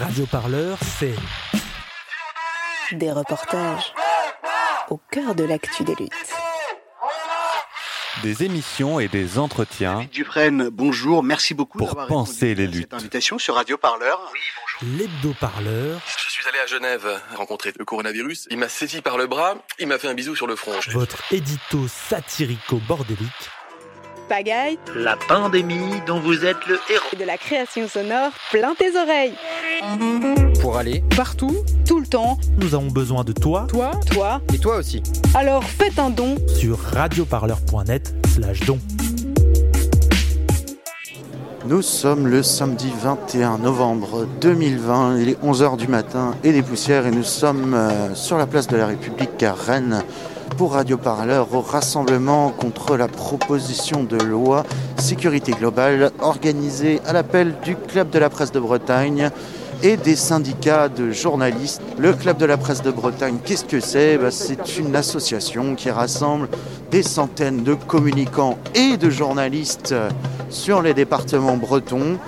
Radio Parleur, c'est des reportages au cœur de l'actu des luttes. Des émissions et des entretiens. Dufresne, bonjour, merci beaucoup pour penser les luttes. Cette invitation sur Radio Parleur. Oui, bonjour. L'hebdo-parleur. Je suis allé à Genève rencontrer le coronavirus. Il m'a saisi par le bras, il m'a fait un bisou sur le front. Votre édito satirico-bordélique pagaille, la pandémie dont vous êtes le héros, et de la création sonore plein tes oreilles. Pour aller partout, tout le temps, nous avons besoin de toi, toi, toi, et toi aussi. Alors faites un don. Sur radioparleur.net slash don. Nous sommes le samedi 21 novembre 2020, il est 11h du matin et des poussières et nous sommes euh, sur la place de la République à Rennes pour Radio Parleur au rassemblement contre la proposition de loi sécurité globale organisée à l'appel du Club de la presse de Bretagne et des syndicats de journalistes. Le Club de la presse de Bretagne, qu'est-ce que c'est? Bah, C'est une association qui rassemble des centaines de communicants et de journalistes sur les départements bretons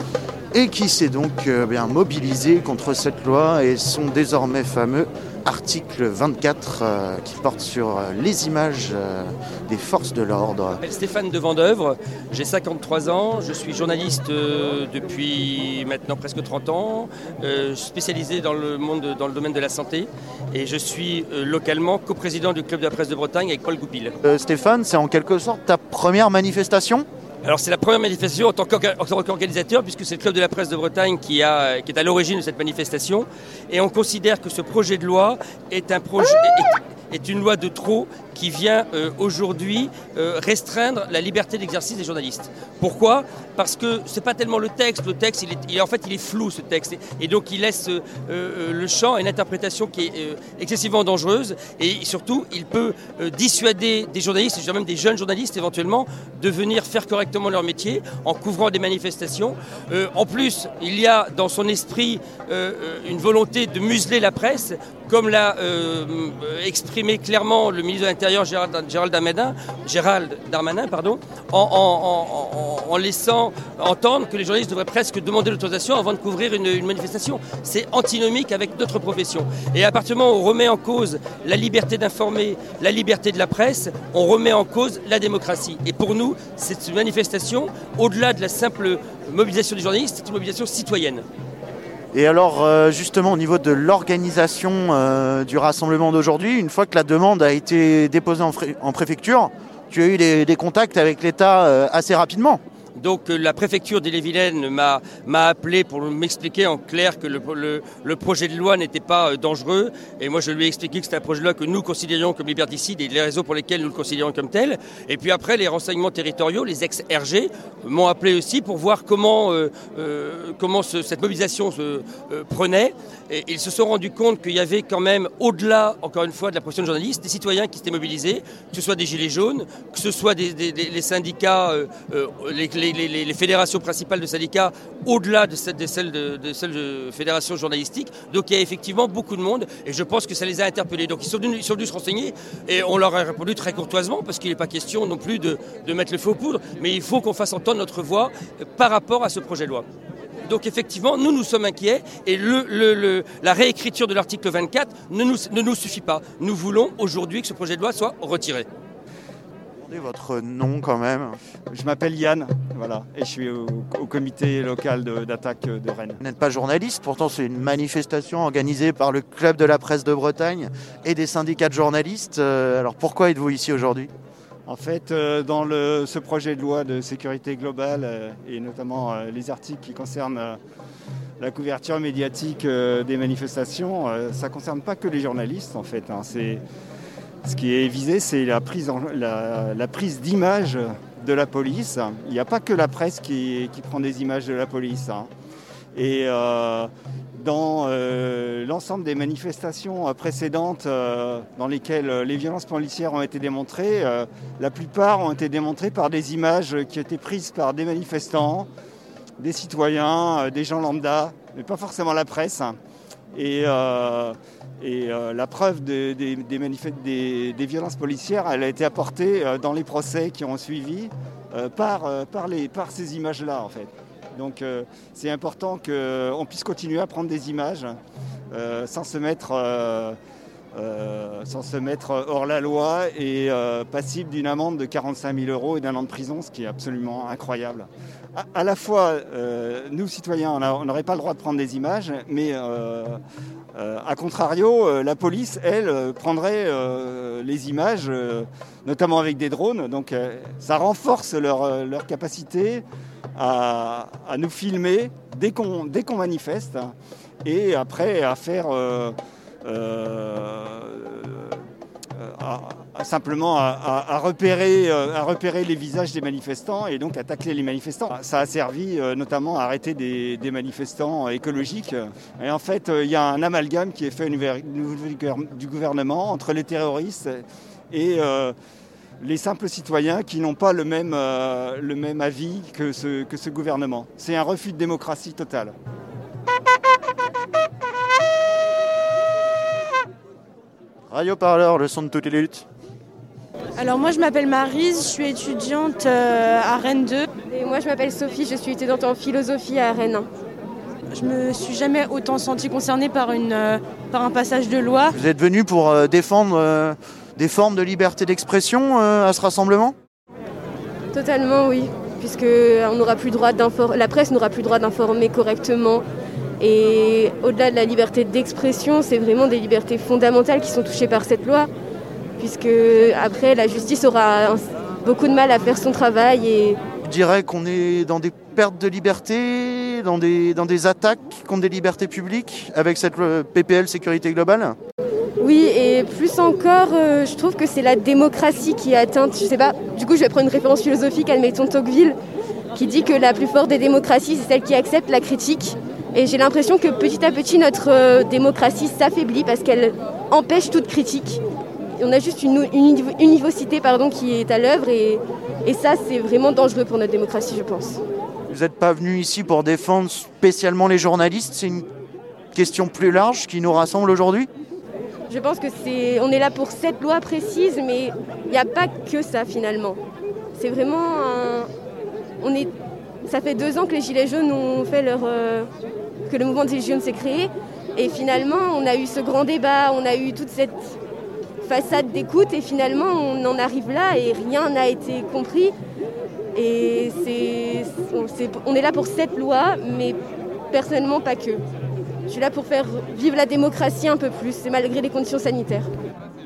et qui s'est donc euh, bien mobilisé contre cette loi et son désormais fameux article 24 euh, qui porte sur euh, les images euh, des forces de l'ordre. Je m'appelle Stéphane de Vendœuvre, j'ai 53 ans, je suis journaliste depuis maintenant presque 30 ans, spécialisé dans le, monde, dans le domaine de la santé et je suis localement coprésident du Club de la presse de Bretagne avec Paul Goupil. Stéphane, c'est en quelque sorte ta première manifestation? Alors c'est la première manifestation en tant qu'organisateur, puisque c'est le Club de la presse de Bretagne qui, est à l'origine de cette manifestation. Et on considère que ce projet de loi est une loi de trop qui vient euh, aujourd'hui euh, restreindre la liberté d'exercice des journalistes. Pourquoi? Parce que c'est pas tellement le texte. Le texte, il est, en fait, il est flou ce texte, et, donc il laisse euh, le champ à une interprétation qui est excessivement dangereuse, et surtout, il peut dissuader des journalistes, je même des jeunes journalistes éventuellement, de venir faire correctement leur métier en couvrant des manifestations. en plus, il y a dans son esprit une volonté de museler la presse, comme l'a exprimé clairement le ministre de l'Intérieur Gérald, Darmanin, Gérald Darmanin pardon, en, laissant entendre que les journalistes devraient presque demander l'autorisation avant de couvrir une, manifestation. C'est antinomique avec notre profession. Et à partir du moment où on remet en cause la liberté d'informer, la liberté de la presse, on remet en cause la démocratie. Et pour nous, cette manifestation, au-delà de la simple mobilisation des journalistes, c'est une mobilisation citoyenne. Et alors, euh, justement, au niveau de l'organisation euh, du rassemblement d'aujourd'hui, une fois que la demande a été déposée en, préfecture, tu as eu des contacts avec l'État euh, assez rapidement donc euh, la préfecture d'Ille-et-Vilaine m'a appelé pour m'expliquer en clair que le, projet de loi n'était pas euh, dangereux. Et moi, je lui ai expliqué que c'était un projet de loi que nous considérions comme liberticide et les raisons pour lesquelles nous le considérions comme tel. Et puis après, les renseignements territoriaux, les ex-RG, m'ont appelé aussi pour voir comment, euh, comment cette mobilisation se prenait. Et ils se sont rendus compte qu'il y avait quand même, au-delà, encore une fois, de la profession de journaliste, des citoyens qui s'étaient mobilisés, que ce soit des Gilets jaunes, que ce soit des, les syndicats, les, fédérations principales de syndicats au-delà de, celles de, fédérations journalistiques. Donc il y a effectivement beaucoup de monde et je pense que ça les a interpellés. Donc ils sont venus, se renseigner et on leur a répondu très courtoisement parce qu'il n'est pas question non plus de, mettre le feu aux poudres, mais il faut qu'on fasse entendre notre voix par rapport à ce projet de loi. Donc effectivement, nous nous sommes inquiets et la réécriture de l'article 24 ne nous suffit pas. Nous voulons aujourd'hui que ce projet de loi soit retiré votre nom quand même. Je m'appelle Yann, voilà, et je suis au, comité local d'attaque de, Rennes. Vous n'êtes pas journaliste, pourtant c'est une manifestation organisée par le Club de la presse de Bretagne et des syndicats de journalistes. Euh, alors pourquoi êtes-vous ici aujourd'hui? En fait, euh, dans le, ce projet de loi de sécurité globale, euh, et notamment les articles qui concernent la couverture médiatique des manifestations, ça ne concerne pas que les journalistes, en fait. Hein. c'est ce qui est visé, c'est la prise, d'image de la police. Il n'y a pas que la presse qui, prend des images de la police. Hein. Et euh, dans euh, l'ensemble des manifestations précédentes euh, dans lesquelles les violences policières ont été démontrées, la plupart ont été démontrées par des images qui étaient prises par des manifestants, des citoyens, des gens lambda, mais pas forcément la presse. Et et euh, la preuve des, des, violences policières, elle a été apportée euh, dans les procès qui ont suivi euh, par, par, ces images-là, en fait. Donc euh, c'est important qu'on puisse continuer à prendre des images euh, sans se mettre... euh, sans se mettre hors la loi et euh, passible d'une amende de 45 000 euros et d'un an de prison, ce qui est absolument incroyable. À, la fois, euh, nous citoyens, on n'aurait pas le droit de prendre des images, mais à contrario, la police, elle, prendrait les images, notamment avec des drones. Donc ça renforce leur, leur capacité à, nous filmer dès qu'on qu'on manifeste et après à faire... simplement à, repérer, les visages des manifestants et donc à tacler les manifestants. Ça a servi euh, notamment à arrêter des, manifestants écologiques. Et en fait, euh, il y a un amalgame qui est fait au niveau du gouvernement entre les terroristes et euh, les simples citoyens qui n'ont pas le même, le même avis que ce, que ce gouvernement. C'est un refus de démocratie totale. Radio Parleur, le son de toutes les luttes. Alors moi je m'appelle Marise, je suis étudiante euh, à Rennes 2. Et moi je m'appelle Sophie, je suis étudiante en philosophie à Rennes. Je me suis jamais autant sentie concernée par, une, euh, par un passage de loi. Vous êtes venu pour euh, défendre euh, des formes de liberté d'expression euh, à ce rassemblement? Totalement oui, puisque on n'aura plus droit d'infor- la presse n'aura plus le droit d'informer correctement. Et au-delà de la liberté d'expression, c'est vraiment des libertés fondamentales qui sont touchées par cette loi, puisque après la justice aura beaucoup de mal à faire son travail et Je dirais qu'on est dans des pertes de liberté, dans des, dans des attaques contre des libertés publiques avec cette PPL sécurité globale Oui, et plus encore, euh, je trouve que c'est la démocratie qui est atteinte. Je sais pas, du coup, je vais prendre une référence philosophique, admettons Tocqueville, qui dit que la plus forte des démocraties, c'est celle qui accepte la critique. Et j'ai l'impression que petit à petit, notre euh, démocratie s'affaiblit parce qu'elle empêche toute critique. On a juste une, une univocité pardon, qui est à l'œuvre, et, et ça, c'est vraiment dangereux pour notre démocratie, je pense. Vous n'êtes pas venu ici pour défendre spécialement les journalistes, c'est une question plus large qui nous rassemble aujourd'hui? Je pense que c'est, on est là pour cette loi précise, mais il n'y a pas que ça finalement. C'est vraiment un, on est, ça fait deux ans que les Gilets jaunes ont fait leur, euh, que le mouvement des Gilets jaunes s'est créé, et finalement on a eu ce grand débat, on a eu toute cette façade d'écoute, et finalement on en arrive là et rien n'a été compris. Et c'est, on, est là pour cette loi, mais personnellement pas que. Je suis là pour faire vivre la démocratie un peu plus, et malgré les conditions sanitaires.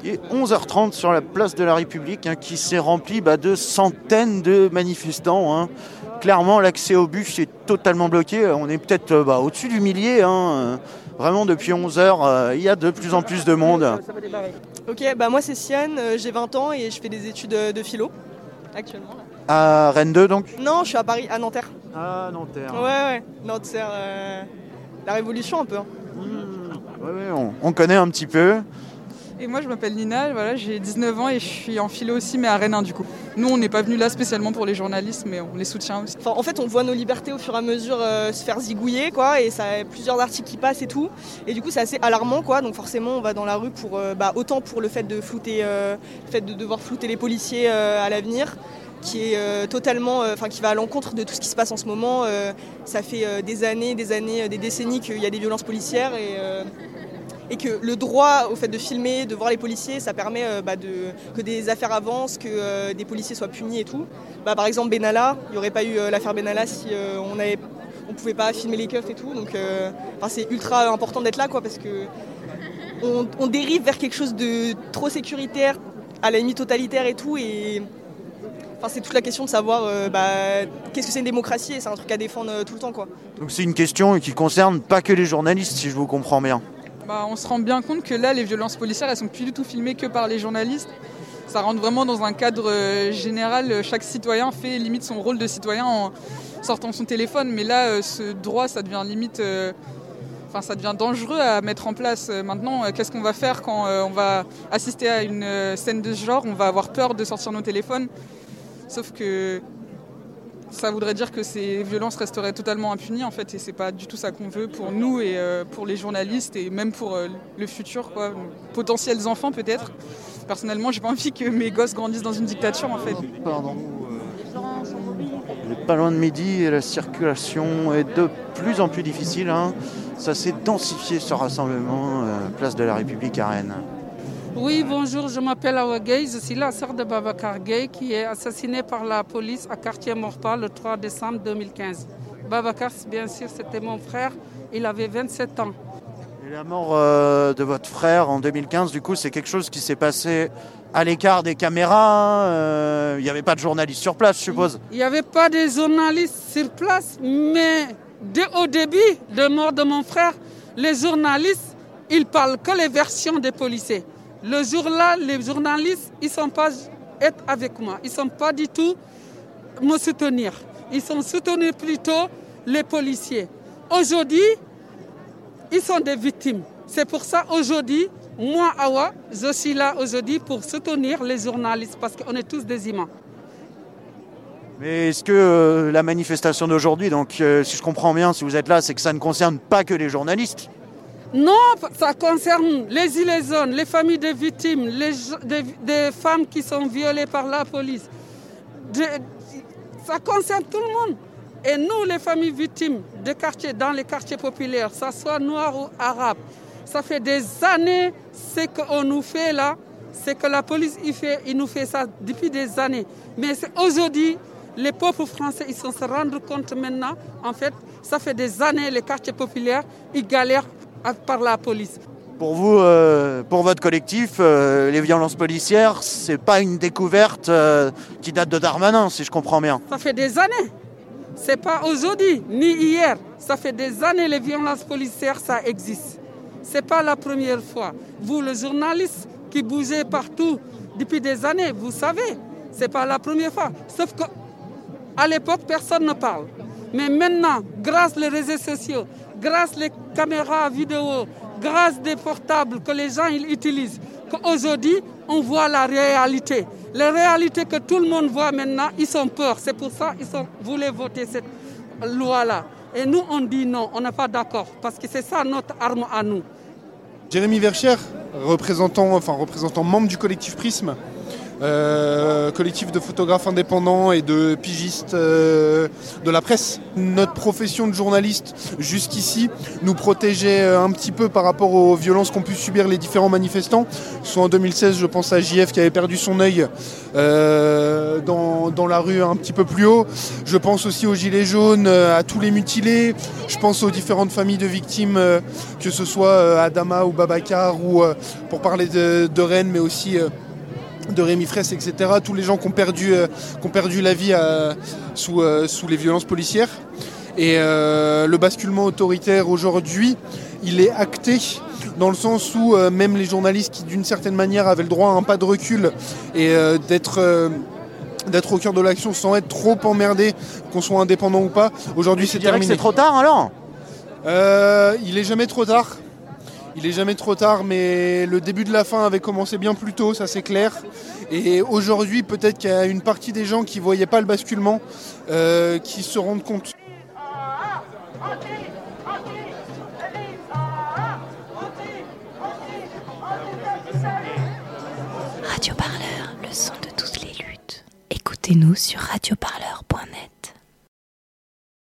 Est 11h30 sur la place de la République hein, qui s'est rempli bah, de centaines de manifestants. hein. Clairement, l'accès au bus est totalement bloqué. On est peut-être euh, bah, au-dessus du millier. hein. Euh, Vraiment, depuis 11h, il y a de plus en plus de monde. Ok, bah moi c'est Siane, euh, j'ai 20 ans et je fais des études euh, de philo actuellement. là. À Rennes 2, donc? Non, je suis à Paris, à Nanterre. Ah, Nanterre. Ouais, ouais, Nanterre, euh, la révolution un peu. hein. Ouais, ouais, on, on connaît un petit peu. Et moi je m'appelle Nina, voilà, j'ai 19 ans et je suis en philo aussi mais à Rennes 1 du coup. Nous on n'est pas venus là spécialement pour les journalistes mais on les soutient aussi. En fait, on voit nos libertés au fur et à mesure euh, se faire zigouiller, quoi, et ça plusieurs articles qui passent et tout. Et du coup, c'est assez alarmant, quoi. Donc forcément, on va dans la rue pour, euh, bah, autant pour le fait de flouter, euh, fait de devoir flouter les policiers à l'avenir, qui est totalement, enfin, qui va à l'encontre de tout ce qui se passe en ce moment. Ça fait des années, des années, des décennies qu'il y a des violences policières et et que le droit au fait de filmer, de voir les policiers, ça permet euh, bah, que des affaires avancent, que euh, des policiers soient punis et tout. Bah, par exemple, Benalla, il n'y aurait pas eu euh, l'affaire Benalla si on avait, on pouvait pas filmer les keufs et tout. Donc c'est ultra important d'être là quoi, parce que on, dérive vers quelque chose de trop sécuritaire, à la limite totalitaire et tout. Et c'est toute la question de savoir bah, qu'est-ce que c'est une démocratie et c'est un truc à défendre tout le temps. Quoi. Donc c'est une question qui concerne pas que les journalistes, si je vous comprends bien. Bah, on se rend bien compte que là les violences policières elles sont plus du tout filmées que par les journalistes. Ça rentre vraiment dans un cadre euh, général. Chaque citoyen fait limite son rôle de citoyen en sortant son téléphone. Mais là, euh, ce droit, ça devient limite. euh, Enfin, ça devient dangereux à mettre en place. Maintenant, qu'est-ce qu'on va faire quand on va assister à une scène de ce genre? On va avoir peur de sortir nos téléphones. Sauf que ça voudrait dire que ces violences resteraient totalement impunies en fait et c'est pas du tout ça qu'on veut pour nous et euh, pour les journalistes et même pour euh, le futur quoi potentiels enfants peut-être personnellement j'ai pas envie que mes gosses grandissent dans une dictature en fait Pardon. pas loin de midi et la circulation est de plus en plus difficile. hein. Ça s'est densifié ce rassemblement, euh, place de la République à Rennes. Oui, bonjour, je m'appelle Awa Gay, je suis la sœur de Babacar Gay qui est assassiné par la police à quartier Morpa le 3 décembre 2015. Babacar, bien sûr, c'était mon frère, il avait 27 ans. Et la mort euh, de votre frère en 2015, du coup, c'est quelque chose qui s'est passé à l'écart des caméras. euh, Il n'y avait pas de journalistes sur place, je suppose. Il n'y avait pas de journalistes sur place, mais dès au début de mort de mon frère, les journalistes, ils parlent que les versions des policiers. Le jour-là, les journalistes, ils ne sont pas avec moi. Ils ne sont pas du tout me soutenir. Ils sont soutenus plutôt les policiers. Aujourd'hui, ils sont des victimes. C'est pour ça aujourd'hui, moi, Awa, je suis là aujourd'hui pour soutenir les journalistes parce qu'on est tous des humains. Mais est-ce que euh, la manifestation d'aujourd'hui, donc euh, si je comprends bien, si vous êtes là, c'est que ça ne concerne pas que les journalistes Non, ça concerne les jaunes, les familles des victimes, les, femmes qui sont violées par la police. Ça concerne tout le monde. Et nous, les familles victimes de quartiers, dans les quartiers populaires, ce soit noirs ou arabes, ça fait des années ce qu'on nous fait là, c'est que la police il fait, il nous fait ça depuis des années. Mais aujourd'hui, les peuples français, ils sont se rendre compte maintenant, en fait, ça fait des années, les quartiers populaires, ils galèrent par la police. Pour vous, euh, pour votre collectif, euh, les violences policières, c'est pas une découverte euh, qui date de Darmanin, si je comprends bien. Ça fait des années. C'est pas aujourd'hui ni hier. Ça fait des années les violences policières, ça existe. C'est pas la première fois. Vous, le journaliste qui bougez partout depuis des années, vous savez, c'est pas la première fois. Sauf que à l'époque, personne ne parle. Mais maintenant, grâce aux réseaux sociaux, grâce les caméras vidéo, grâce des portables que les gens utilisent, qu'aujourd'hui, on voit la réalité. La réalité que tout le monde voit maintenant, ils sont peur. C'est pour ça qu'ils voulaient voter cette loi-là. Et nous, on dit non, on n'est pas d'accord, parce que c'est ça notre arme à nous. Jérémy Verchère, représentant, enfin, représentant membre du collectif Prisme, euh, collectif de photographes indépendants et de pigistes euh, de la presse. Notre profession de journaliste jusqu'ici nous protégeait euh, un petit peu par rapport aux violences qu'ont pu subir les différents manifestants. Soit en 2016, je pense à JF qui avait perdu son œil euh, dans, dans la rue un petit peu plus haut. Je pense aussi aux gilets jaunes, euh, à tous les mutilés. Je pense aux différentes familles de victimes, que ce soit Adama ou Babacar, ou pour parler de, de Rennes, mais aussi de Rémi Fraisse, etc. Tous les gens qui ont perdu, euh, qui ont perdu la vie euh, sous, euh, sous les violences policières. Et euh, le basculement autoritaire aujourd'hui, il est acté dans le sens où même les journalistes qui d'une certaine manière avaient le droit à un pas de recul et d'être d'être au cœur de l'action sans être trop emmerdé, qu'on soit indépendant ou pas, aujourd'hui c'est terminé. c'est trop tard alors? Il est jamais trop tard. Il est jamais trop tard, mais le début de la fin avait commencé bien plus tôt, ça c'est clair. Et aujourd'hui, peut-être qu'il y a une partie des gens qui ne voyaient pas le basculement, euh, qui se rendent compte. Radio Parleur, le son de toutes les luttes. Écoutez-nous sur radioparleur.net.